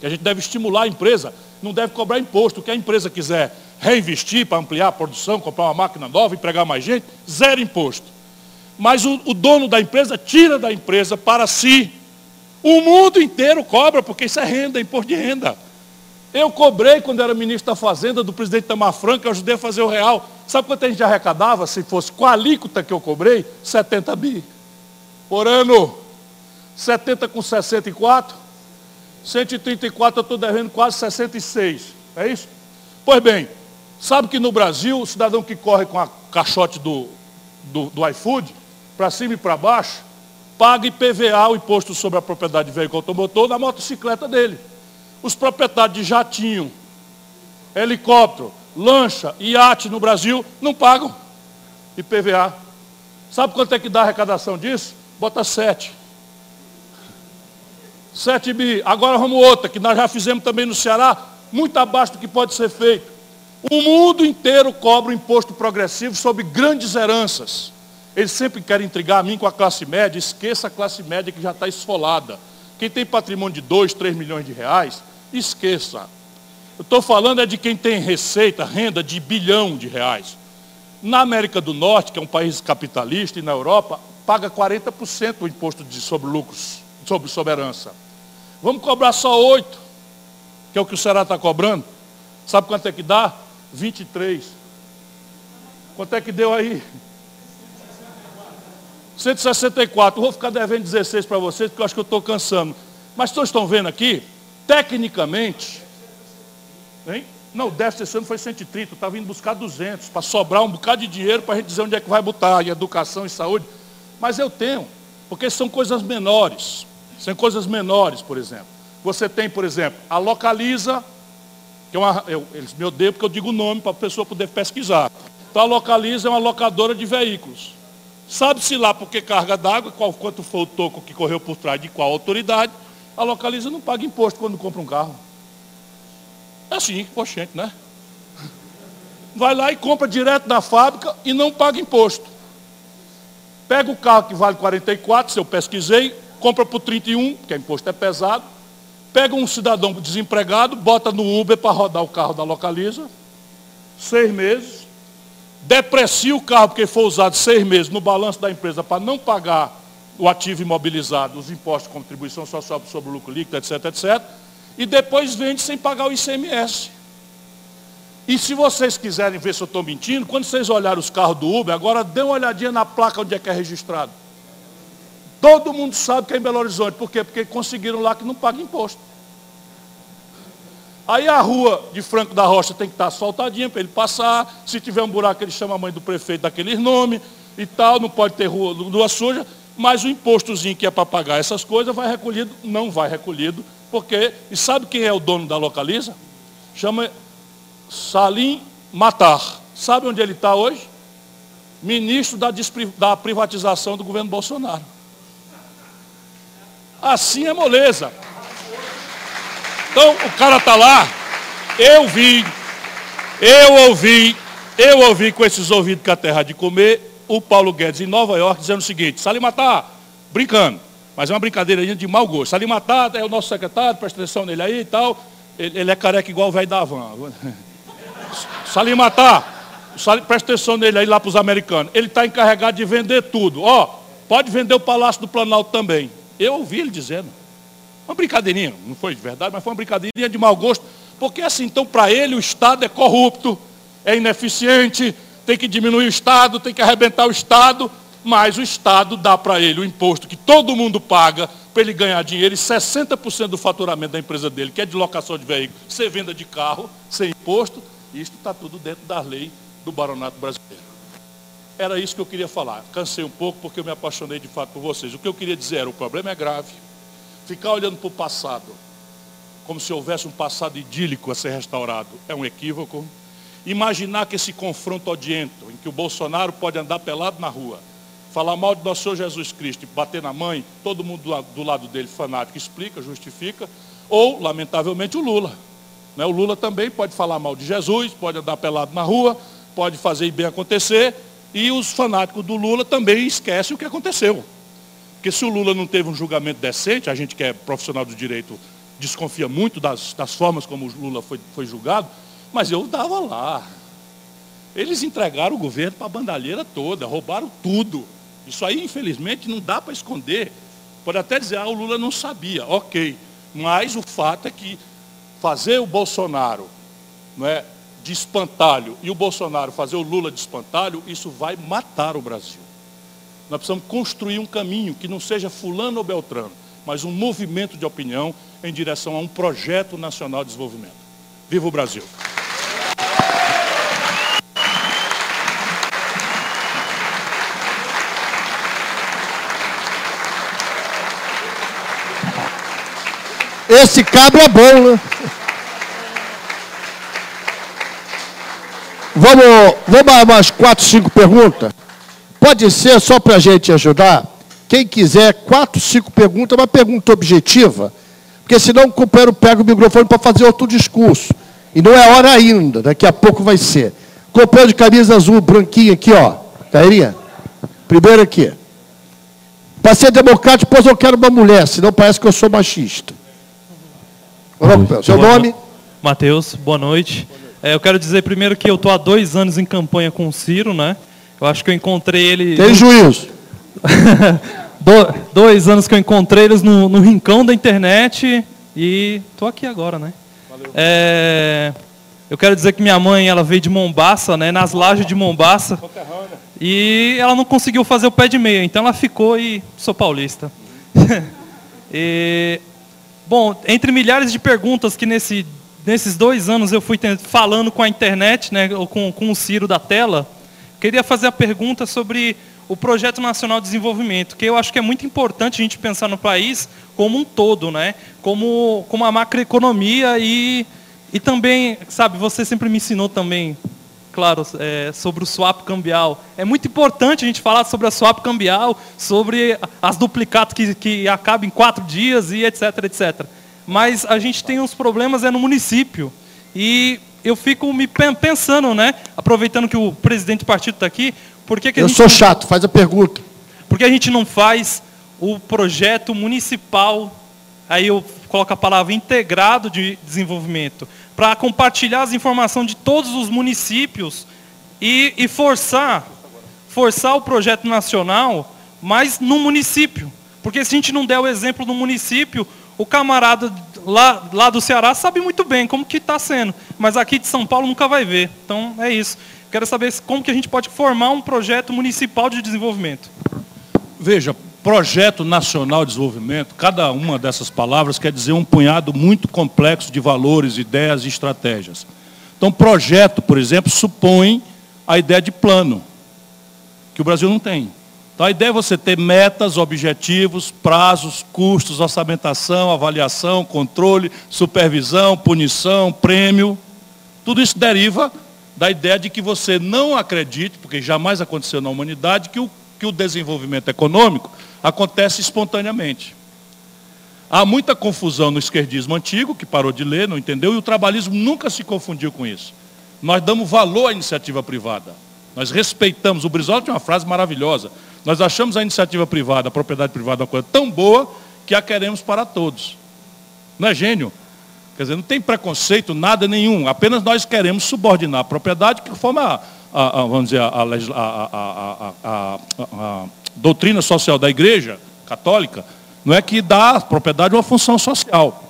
que a gente deve estimular a empresa, não deve cobrar imposto. O que a empresa quiser reinvestir para ampliar a produção, comprar uma máquina nova, empregar mais gente, zero imposto. Mas o, o dono da empresa tira da empresa para si. O mundo inteiro cobra, porque isso é renda, imposto de renda. Eu cobrei, quando era ministro da Fazenda, do presidente Tamar Franco, eu ajudei a fazer o real. Sabe quanto a gente arrecadava se fosse com a alíquota que eu cobrei? 70 bi. Por ano. 70 com 64. 134 eu estou devendo quase 66. É isso? Pois bem, sabe que no Brasil, o cidadão que corre com a caixote do, do, do iFood, para cima e para baixo, paga IPVA, o imposto sobre a propriedade de veículo automotor, na motocicleta dele. Os proprietários de jatinho, helicóptero, lancha, iate no Brasil não pagam IPVA. Sabe quanto é que dá a arrecadação disso? Bota 7. 7 bi. Agora vamos outra, que nós já fizemos também no Ceará, muito abaixo do que pode ser feito. O mundo inteiro cobra um imposto progressivo sobre grandes heranças. Eles sempre querem intrigar a mim com a classe média. Esqueça a classe média que já está esfolada. Quem tem patrimônio de 2, 3 milhões de reais, esqueça. Eu estou falando é de quem tem receita, renda de bilhão de reais. Na América do Norte, que é um país capitalista, e na Europa, paga 40% o imposto de, sobre lucros, sobre soberança. Vamos cobrar só 8, que é o que o Ceará está cobrando. Sabe quanto é que dá? 23. Quanto é que deu aí? 164. Eu vou ficar devendo 16 para vocês, porque eu acho que eu estou cansando. Mas vocês estão vendo aqui, tecnicamente, hein? não, o déficit esse ano foi 130, eu estava indo buscar 200, para sobrar um bocado de dinheiro para a gente dizer onde é que vai botar, em educação e saúde. Mas eu tenho, porque são coisas menores. São coisas menores, por exemplo. Você tem, por exemplo, a Localiza, que é uma, eu, eles me odeiam porque eu digo o nome para a pessoa poder pesquisar. Então a Localiza é uma locadora de veículos. Sabe-se lá por que carga d'água, qual, quanto foi o toco que correu por trás de qual autoridade, a localiza não paga imposto quando compra um carro. É assim, poxente, né? Vai lá e compra direto da fábrica e não paga imposto. Pega o carro que vale 44, se eu pesquisei, compra por 31, porque imposto é pesado. Pega um cidadão desempregado, bota no Uber para rodar o carro da localiza, seis meses, deprecia o carro porque foi usado seis meses no balanço da empresa para não pagar o ativo imobilizado, os impostos de contribuição social sobre o lucro líquido, etc, etc, e depois vende sem pagar o ICMS. E se vocês quiserem ver se eu estou mentindo, quando vocês olharem os carros do Uber, agora dê uma olhadinha na placa onde é que é registrado. Todo mundo sabe que é em Belo Horizonte. Por quê? Porque conseguiram lá que não paga imposto. Aí a rua de Franco da Rocha tem que estar asfaltadinha para ele passar. Se tiver um buraco, ele chama a mãe do prefeito daqueles nomes e tal. Não pode ter rua, rua suja. Mas o impostozinho que é para pagar essas coisas vai recolhido? Não vai recolhido. Porque, e sabe quem é o dono da localiza? Chama Salim Matar. Sabe onde ele está hoje? Ministro da, da privatização do governo Bolsonaro. Assim é moleza. Então o cara está lá, eu vi, eu ouvi, eu ouvi com esses ouvidos que a terra de comer, o Paulo Guedes em Nova York dizendo o seguinte, Salimatar, brincando, mas é uma brincadeira de mau gosto. Salimatar é o nosso secretário, presta atenção nele aí e tal. Ele, ele é careca igual o velho da van. [laughs] Salimatar, presta atenção nele aí lá para os americanos. Ele está encarregado de vender tudo. Ó, pode vender o Palácio do Planalto também. Eu ouvi ele dizendo. Uma brincadeirinha, não foi de verdade, mas foi uma brincadeirinha de mau gosto. Porque assim, então para ele o Estado é corrupto, é ineficiente, tem que diminuir o Estado, tem que arrebentar o Estado, mas o Estado dá para ele o imposto que todo mundo paga para ele ganhar dinheiro e 60% do faturamento da empresa dele, que é de locação de veículo, ser venda de carro, sem imposto, isto está tudo dentro da lei do baronato brasileiro. Era isso que eu queria falar. Cansei um pouco porque eu me apaixonei de fato por vocês. O que eu queria dizer era, o problema é grave. Ficar olhando para o passado, como se houvesse um passado idílico a ser restaurado, é um equívoco. Imaginar que esse confronto odiento, em que o Bolsonaro pode andar pelado na rua, falar mal de nosso Senhor Jesus Cristo e bater na mãe, todo mundo do lado, do lado dele fanático explica, justifica, ou, lamentavelmente, o Lula. Né? O Lula também pode falar mal de Jesus, pode andar pelado na rua, pode fazer bem acontecer, e os fanáticos do Lula também esquecem o que aconteceu. Porque se o Lula não teve um julgamento decente, a gente que é profissional do direito desconfia muito das, das formas como o Lula foi, foi julgado, mas eu estava lá. Eles entregaram o governo para a bandalheira toda, roubaram tudo. Isso aí, infelizmente, não dá para esconder. Pode até dizer, ah, o Lula não sabia. Ok. Mas o fato é que fazer o Bolsonaro não é, de espantalho e o Bolsonaro fazer o Lula de espantalho, isso vai matar o Brasil. Nós precisamos construir um caminho que não seja fulano ou beltrano, mas um movimento de opinião em direção a um projeto nacional de desenvolvimento. Viva o Brasil! Esse cabo é bom, né? Vamos, vamos umas quatro, cinco perguntas? Pode ser, só para a gente ajudar, quem quiser, quatro, cinco perguntas, uma pergunta objetiva, porque senão o companheiro pega o microfone para fazer outro discurso. E não é hora ainda, daqui a pouco vai ser. Companheiro de camisa azul, branquinho aqui, ó. Cairinha? Primeiro aqui. Para ser democrático, depois eu quero uma mulher, senão parece que eu sou machista. Seu nome? Matheus, boa noite. É, eu quero dizer primeiro que eu estou há dois anos em campanha com o Ciro, né? Eu acho que eu encontrei ele. Tem juízo. [laughs] Do, dois anos que eu encontrei eles no, no rincão da internet e estou aqui agora, né? Valeu. É, eu quero dizer que minha mãe ela veio de Mombaça, né? Nas lajes de Mombaça. E ela não conseguiu fazer o pé de meia, então ela ficou e sou paulista. [laughs] e, bom, entre milhares de perguntas que nesse, nesses dois anos eu fui falando com a internet, né? Com, com o Ciro da tela Queria fazer a pergunta sobre o Projeto Nacional de Desenvolvimento, que eu acho que é muito importante a gente pensar no país como um todo, né? como, como a macroeconomia e, e também, sabe, você sempre me ensinou também, claro, é, sobre o swap cambial. É muito importante a gente falar sobre a swap cambial, sobre as duplicatas que, que acabam em quatro dias e etc, etc. Mas a gente tem uns problemas é no município. E eu fico me pensando, né? Aproveitando que o presidente do partido está aqui, por que, que Eu sou chato, faz a pergunta. Por que a gente não faz o projeto municipal, aí eu coloco a palavra integrado de desenvolvimento? para compartilhar as informações de todos os municípios e, e forçar, forçar o projeto nacional, mas no município. Porque se a gente não der o exemplo do município, o camarada lá, lá do Ceará sabe muito bem como que está sendo, mas aqui de São Paulo nunca vai ver. Então é isso. Quero saber como que a gente pode formar um projeto municipal de desenvolvimento. Veja, projeto nacional de desenvolvimento, cada uma dessas palavras quer dizer um punhado muito complexo de valores, ideias e estratégias. Então, projeto, por exemplo, supõe a ideia de plano, que o Brasil não tem. Então, a ideia é você ter metas, objetivos, prazos, custos, orçamentação, avaliação, controle, supervisão, punição, prêmio. Tudo isso deriva da ideia de que você não acredite, porque jamais aconteceu na humanidade, que o, que o desenvolvimento econômico acontece espontaneamente. Há muita confusão no esquerdismo antigo, que parou de ler, não entendeu, e o trabalhismo nunca se confundiu com isso. Nós damos valor à iniciativa privada. Nós respeitamos. O Brizola tem uma frase maravilhosa. Nós achamos a iniciativa privada, a propriedade privada, uma coisa tão boa que a queremos para todos. Não é gênio? Quer dizer, não tem preconceito, nada nenhum. Apenas nós queremos subordinar a propriedade, que forma a, a, a vamos dizer, a, a, doutrina social da igreja católica, não é que dá à propriedade uma função social.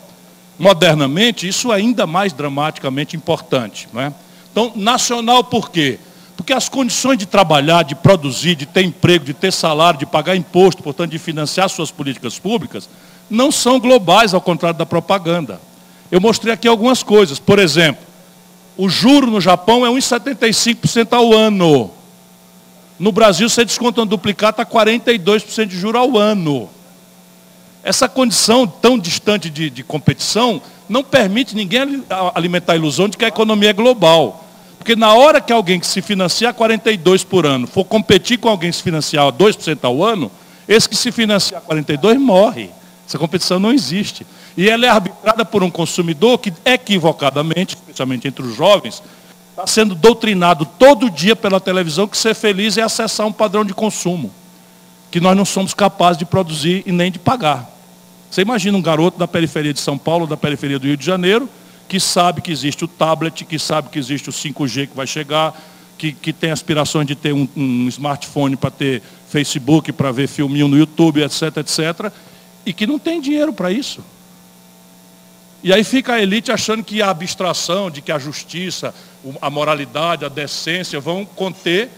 Modernamente, isso é ainda mais dramaticamente importante. Não é? Então, nacional por quê? Porque as condições de trabalhar, de produzir, de ter emprego, de ter salário, de pagar imposto, portanto, de financiar suas políticas públicas, não são globais, ao contrário da propaganda. Eu mostrei aqui algumas coisas. Por exemplo, o juro no Japão é 1,75% ao ano. No Brasil, você desconta um duplicata a 42% de juro ao ano. Essa condição tão distante de, de competição não permite ninguém alimentar a ilusão de que a economia é global. Porque na hora que alguém que se financia a 42 por ano for competir com alguém que se financiar a 2% ao ano, esse que se financia a 42 morre. Essa competição não existe. E ela é arbitrada por um consumidor que, equivocadamente, especialmente entre os jovens, está sendo doutrinado todo dia pela televisão que ser feliz é acessar um padrão de consumo que nós não somos capazes de produzir e nem de pagar. Você imagina um garoto da periferia de São Paulo, da periferia do Rio de Janeiro, que sabe que existe o tablet, que sabe que existe o 5G que vai chegar, que, que tem aspirações de ter um, um smartphone para ter Facebook, para ver filminho no YouTube, etc, etc, e que não tem dinheiro para isso. E aí fica a elite achando que a abstração, de que a justiça, a moralidade, a decência vão conter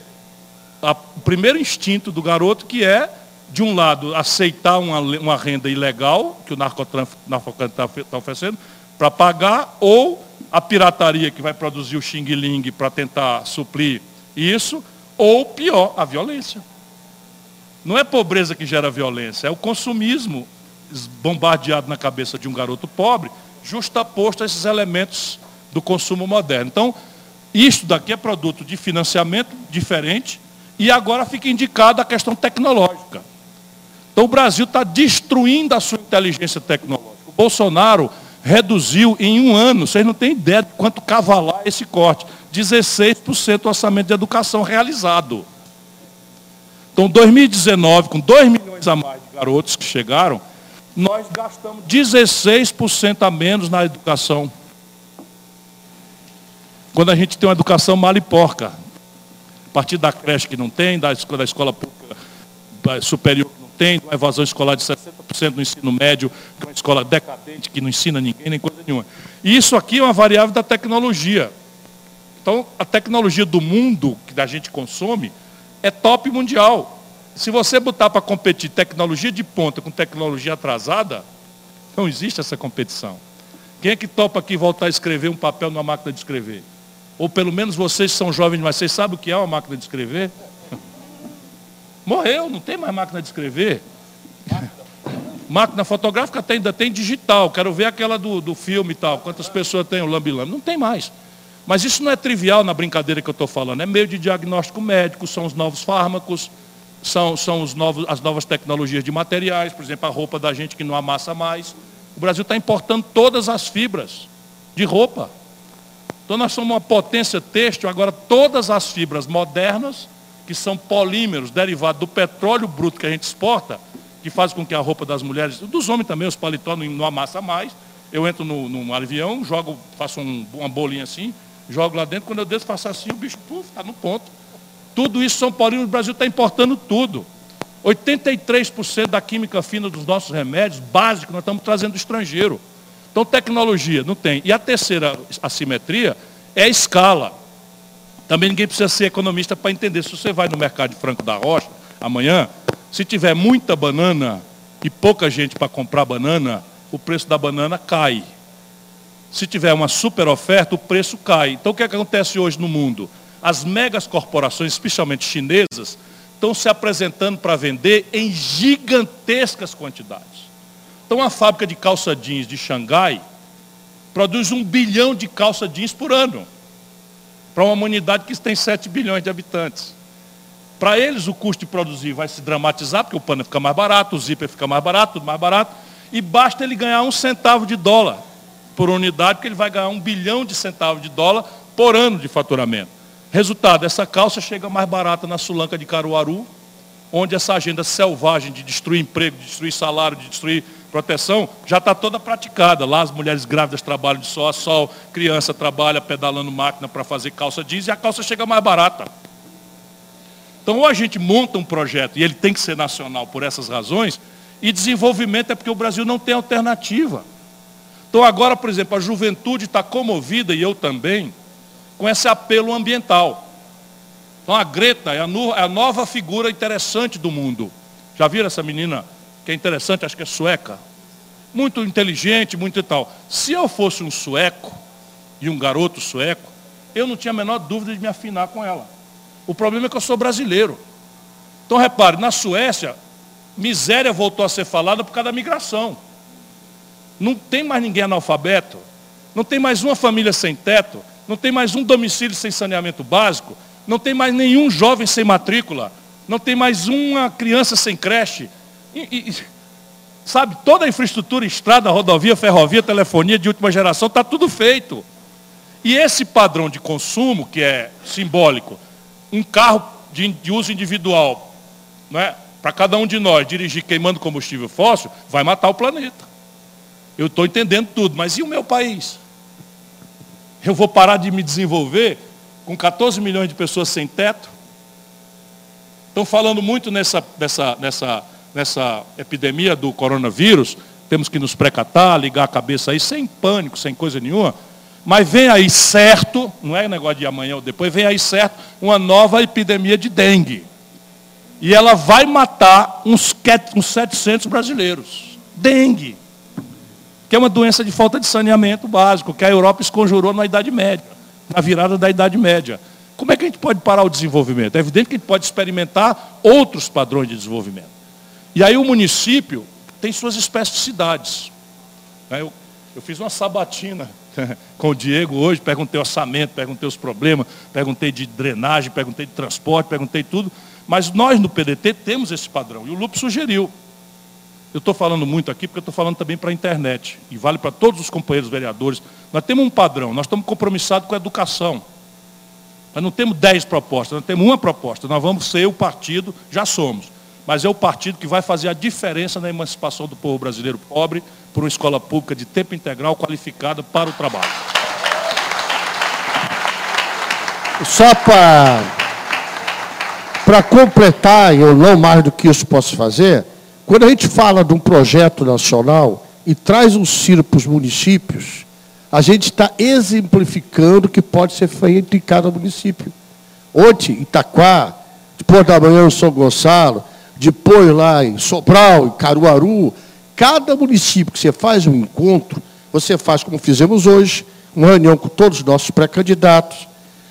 a, o primeiro instinto do garoto, que é, de um lado, aceitar uma, uma renda ilegal, que o narcotráfico está tá oferecendo, para pagar, ou a pirataria que vai produzir o xing-ling para tentar suprir isso, ou pior, a violência. Não é pobreza que gera violência, é o consumismo bombardeado na cabeça de um garoto pobre, justaposto a esses elementos do consumo moderno. Então, isto daqui é produto de financiamento diferente e agora fica indicada a questão tecnológica. Então, o Brasil está destruindo a sua inteligência tecnológica. O Bolsonaro reduziu em um ano, vocês não têm ideia de quanto cavalar esse corte, 16% do orçamento de educação realizado. Então, 2019, com 2 milhões a mais de garotos que chegaram, nós gastamos 16% a menos na educação. Quando a gente tem uma educação mal e porca. A partir da creche que não tem, da escola, da escola pública superior que não tem, uma evasão escolar de 60% no ensino médio, que é uma escola decadente, que não ensina ninguém, nem coisa nenhuma. E isso aqui é uma variável da tecnologia. Então, a tecnologia do mundo que a gente consome é top mundial. Se você botar para competir tecnologia de ponta com tecnologia atrasada, não existe essa competição. Quem é que topa aqui voltar a escrever um papel numa máquina de escrever? Ou pelo menos vocês são jovens, mas vocês sabem o que é uma máquina de escrever? Morreu, não tem mais máquina de escrever. Máquina fotográfica tem, ainda tem digital. Quero ver aquela do, do filme e tal. Quantas pessoas tem o lambi-lambi? Não tem mais. Mas isso não é trivial na brincadeira que eu estou falando. É meio de diagnóstico médico, são os novos fármacos são, são os novos, as novas tecnologias de materiais, por exemplo, a roupa da gente que não amassa mais. O Brasil está importando todas as fibras de roupa. Então nós somos uma potência têxtil, agora todas as fibras modernas, que são polímeros derivados do petróleo bruto que a gente exporta, que faz com que a roupa das mulheres, dos homens também, os paletó não, não amassa mais, Eu entro no, num avião, jogo, faço um, uma bolinha assim, jogo lá dentro, quando eu desço, faço assim, o bicho, está no ponto. Tudo isso São Paulo, o Brasil está importando tudo. 83% da química fina dos nossos remédios básicos nós estamos trazendo do estrangeiro. Então, tecnologia, não tem. E a terceira assimetria é a escala. Também ninguém precisa ser economista para entender. Se você vai no mercado de Franco da Rocha, amanhã, se tiver muita banana e pouca gente para comprar banana, o preço da banana cai. Se tiver uma super oferta, o preço cai. Então, o que, que acontece hoje no mundo? As megas corporações, especialmente chinesas, estão se apresentando para vender em gigantescas quantidades. Então, a fábrica de calça jeans de Xangai produz um bilhão de calça jeans por ano, para uma humanidade que tem 7 bilhões de habitantes. Para eles, o custo de produzir vai se dramatizar, porque o pano fica mais barato, o zíper fica mais barato, tudo mais barato, e basta ele ganhar um centavo de dólar por unidade, porque ele vai ganhar um bilhão de centavos de dólar por ano de faturamento. Resultado, essa calça chega mais barata na Sulanca de Caruaru, onde essa agenda selvagem de destruir emprego, de destruir salário, de destruir proteção, já está toda praticada. Lá as mulheres grávidas trabalham de sol a sol, criança trabalha pedalando máquina para fazer calça jeans e a calça chega mais barata. Então ou a gente monta um projeto, e ele tem que ser nacional por essas razões, e desenvolvimento é porque o Brasil não tem alternativa. Então agora, por exemplo, a juventude está comovida, e eu também, com esse apelo ambiental. Então a Greta é a, é a nova figura interessante do mundo. Já viram essa menina que é interessante, acho que é sueca? Muito inteligente, muito e tal. Se eu fosse um sueco, e um garoto sueco, eu não tinha a menor dúvida de me afinar com ela. O problema é que eu sou brasileiro. Então repare, na Suécia, miséria voltou a ser falada por causa da migração. Não tem mais ninguém analfabeto, não tem mais uma família sem teto, não tem mais um domicílio sem saneamento básico, não tem mais nenhum jovem sem matrícula, não tem mais uma criança sem creche. E, e, sabe, toda a infraestrutura, estrada, rodovia, ferrovia, telefonia de última geração, está tudo feito. E esse padrão de consumo, que é simbólico, um carro de, de uso individual, não é? para cada um de nós dirigir queimando combustível fóssil, vai matar o planeta. Eu estou entendendo tudo, mas e o meu país? Eu vou parar de me desenvolver com 14 milhões de pessoas sem teto? Estão falando muito nessa, nessa, nessa, nessa epidemia do coronavírus, temos que nos precatar, ligar a cabeça aí, sem pânico, sem coisa nenhuma. Mas vem aí certo, não é negócio de amanhã ou depois, vem aí certo uma nova epidemia de dengue. E ela vai matar uns 700 brasileiros. Dengue que é uma doença de falta de saneamento básico, que a Europa esconjurou na Idade Média, na virada da Idade Média. Como é que a gente pode parar o desenvolvimento? É evidente que a gente pode experimentar outros padrões de desenvolvimento. E aí o município tem suas especificidades. Né, eu, eu fiz uma sabatina [laughs] com o Diego hoje, perguntei orçamento, perguntei os problemas, perguntei de drenagem, perguntei de transporte, perguntei tudo. Mas nós no PDT temos esse padrão. E o Lupe sugeriu. Eu estou falando muito aqui porque eu estou falando também para a internet. E vale para todos os companheiros vereadores. Nós temos um padrão, nós estamos compromissados com a educação. Nós não temos dez propostas, nós temos uma proposta. Nós vamos ser o partido, já somos. Mas é o partido que vai fazer a diferença na emancipação do povo brasileiro pobre por uma escola pública de tempo integral qualificada para o trabalho. Só para completar, eu não mais do que isso posso fazer, quando a gente fala de um projeto nacional e traz um CIR para os municípios, a gente está exemplificando o que pode ser feito em cada município. Ontem, Itaquá, depois da manhã em São Gonçalo, depois lá em Sobral, em Caruaru, cada município que você faz um encontro, você faz como fizemos hoje, uma reunião com todos os nossos pré-candidatos.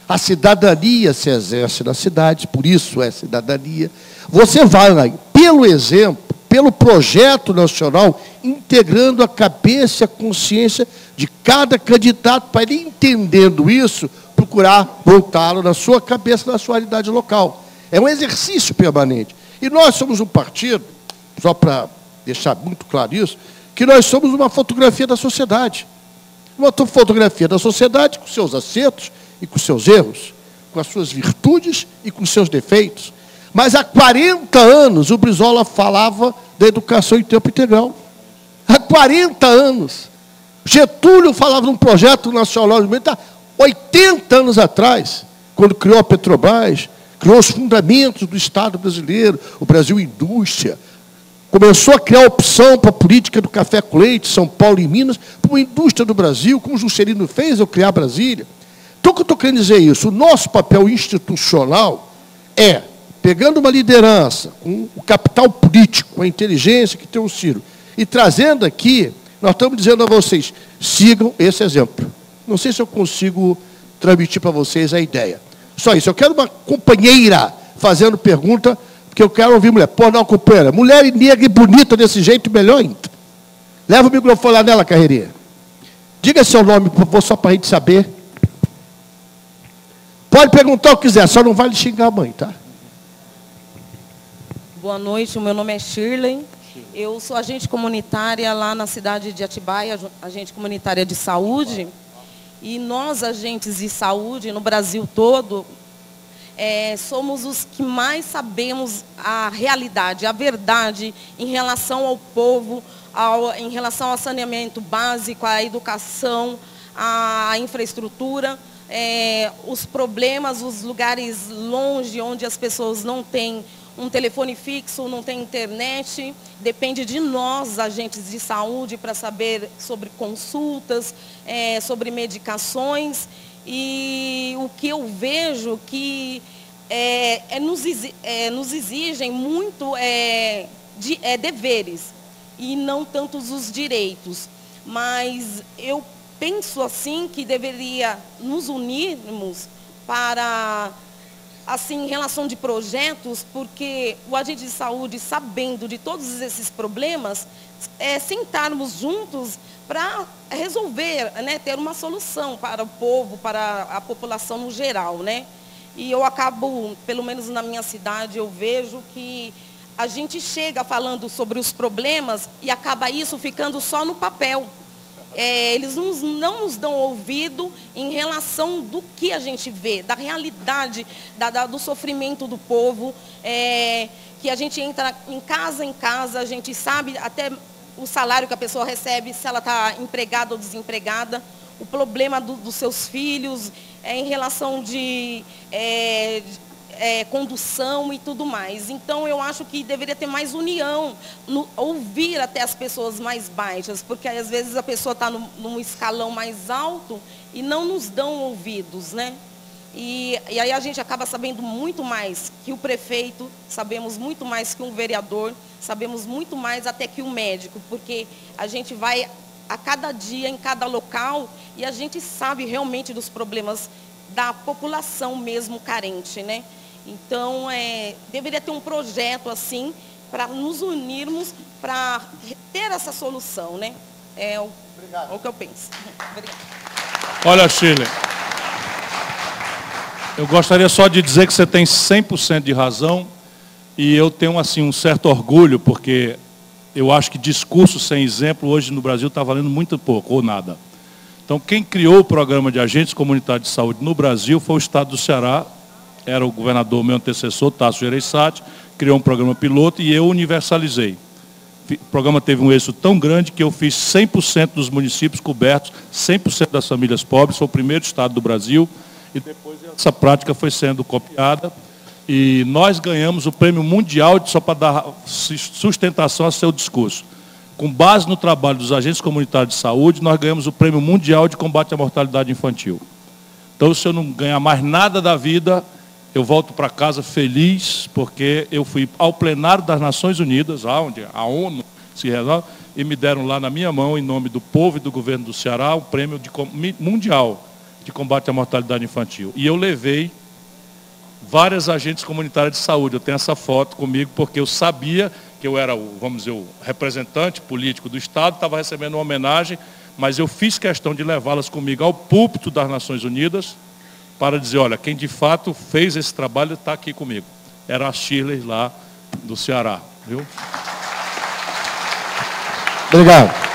A cidadania se exerce na cidade, por isso é cidadania. Você vai lá, pelo exemplo, pelo projeto nacional, integrando a cabeça e a consciência de cada candidato, para ele entendendo isso, procurar voltá-lo na sua cabeça, na sua realidade local. É um exercício permanente. E nós somos um partido, só para deixar muito claro isso, que nós somos uma fotografia da sociedade. Uma fotografia da sociedade com seus acertos e com seus erros, com as suas virtudes e com seus defeitos. Mas há 40 anos o Brizola falava da educação em tempo integral. Há 40 anos. Getúlio falava num projeto nacional de 80 anos atrás, quando criou a Petrobras, criou os fundamentos do Estado brasileiro, o Brasil indústria, começou a criar opção para a política do café com leite, São Paulo e Minas, para uma indústria do Brasil, como o Juscelino fez ao criar Brasília. Então, o que eu estou querendo dizer é isso? O nosso papel institucional é, pegando uma liderança, com o capital político, a inteligência que tem o Ciro, e trazendo aqui, nós estamos dizendo a vocês, sigam esse exemplo. Não sei se eu consigo transmitir para vocês a ideia. Só isso. Eu quero uma companheira fazendo pergunta, porque eu quero ouvir mulher. Pô, não, companheira. Mulher negra e bonita desse jeito, melhor ainda. Leva o microfone lá nela, carreirinha. Diga seu nome, por favor, só para a gente saber. Pode perguntar o que quiser, só não vale xingar a mãe, tá? Boa noite, o meu nome é Shirley. Eu sou agente comunitária lá na cidade de Atibaia, agente comunitária de saúde. E nós, agentes de saúde no Brasil todo, é, somos os que mais sabemos a realidade, a verdade em relação ao povo, ao, em relação ao saneamento básico, à educação, à infraestrutura, é, os problemas, os lugares longe onde as pessoas não têm um telefone fixo, não tem internet. Depende de nós, agentes de saúde, para saber sobre consultas, é, sobre medicações. E o que eu vejo que é, é, nos, é, nos, exigem muito é, de, é, deveres e não tantos os direitos. Mas eu penso assim que deveria nos unirmos para assim, em relação de projetos, porque o agente de saúde, sabendo de todos esses problemas, é, sentarmos juntos para resolver, né, ter uma solução para o povo, para a população no geral. Né? E eu acabo, pelo menos na minha cidade, eu vejo que a gente chega falando sobre os problemas e acaba isso ficando só no papel é, eles nos, não nos dão ouvido em relação do que a gente vê, da realidade, da, da, do sofrimento do povo, é, que a gente entra em casa em casa, a gente sabe até o salário que a pessoa recebe, se ela está empregada ou desempregada, o problema do, dos seus filhos, é, em relação de, é, é, condução e tudo mais. Então, eu acho que deveria ter mais união, no, ouvir até as pessoas mais baixas, porque às vezes a pessoa está num escalão mais alto e não nos dão ouvidos, né? E, e, aí a gente acaba sabendo muito mais que o prefeito, sabemos muito mais que um vereador, sabemos muito mais até que o um médico, porque a gente vai a cada dia, em cada local, e a gente sabe realmente dos problemas da população mesmo carente, né? Então, é, deveria ter um projeto assim para nos unirmos para ter essa solução, né? É o, é o que eu penso. Obrigada. Olha, Chile, eu gostaria só de dizer que você tem 100% de razão e eu tenho assim um certo orgulho porque eu acho que discurso sem exemplo hoje no Brasil está valendo muito pouco ou nada. Então, quem criou o programa de agentes comunitários de saúde no Brasil foi o Estado do Ceará, era o governador, meu antecessor, Tasso Gereissati, criou um programa piloto e eu universalizei. O programa teve um êxito tão grande que eu fiz 100% dos municípios cobertos, 100% das famílias pobres, foi o primeiro estado do Brasil, e depois essa prática foi sendo copiada, e nós ganhamos o prêmio mundial, só para dar sustentação ao seu discurso. Com base no trabalho dos agentes comunitários de saúde, nós ganhamos o prêmio mundial de combate à mortalidade infantil. Então, se eu não ganhar mais nada da vida, eu volto para casa feliz, porque eu fui ao plenário das Nações Unidas, onde a ONU se resolve, e me deram lá na minha mão, em nome do povo e do governo do Ceará, o prêmio de, mundial de combate à mortalidade infantil. E eu levei várias agentes comunitárias de saúde. Eu tenho essa foto comigo, porque eu sabia que eu era, o, vamos dizer, o representante político do Estado, estava recebendo uma homenagem, mas eu fiz questão de levá-las comigo ao púlpito das Nações Unidas, para dizer, olha, quem de fato fez esse trabalho está aqui comigo. Era a Shirley lá do Ceará, viu? Obrigado.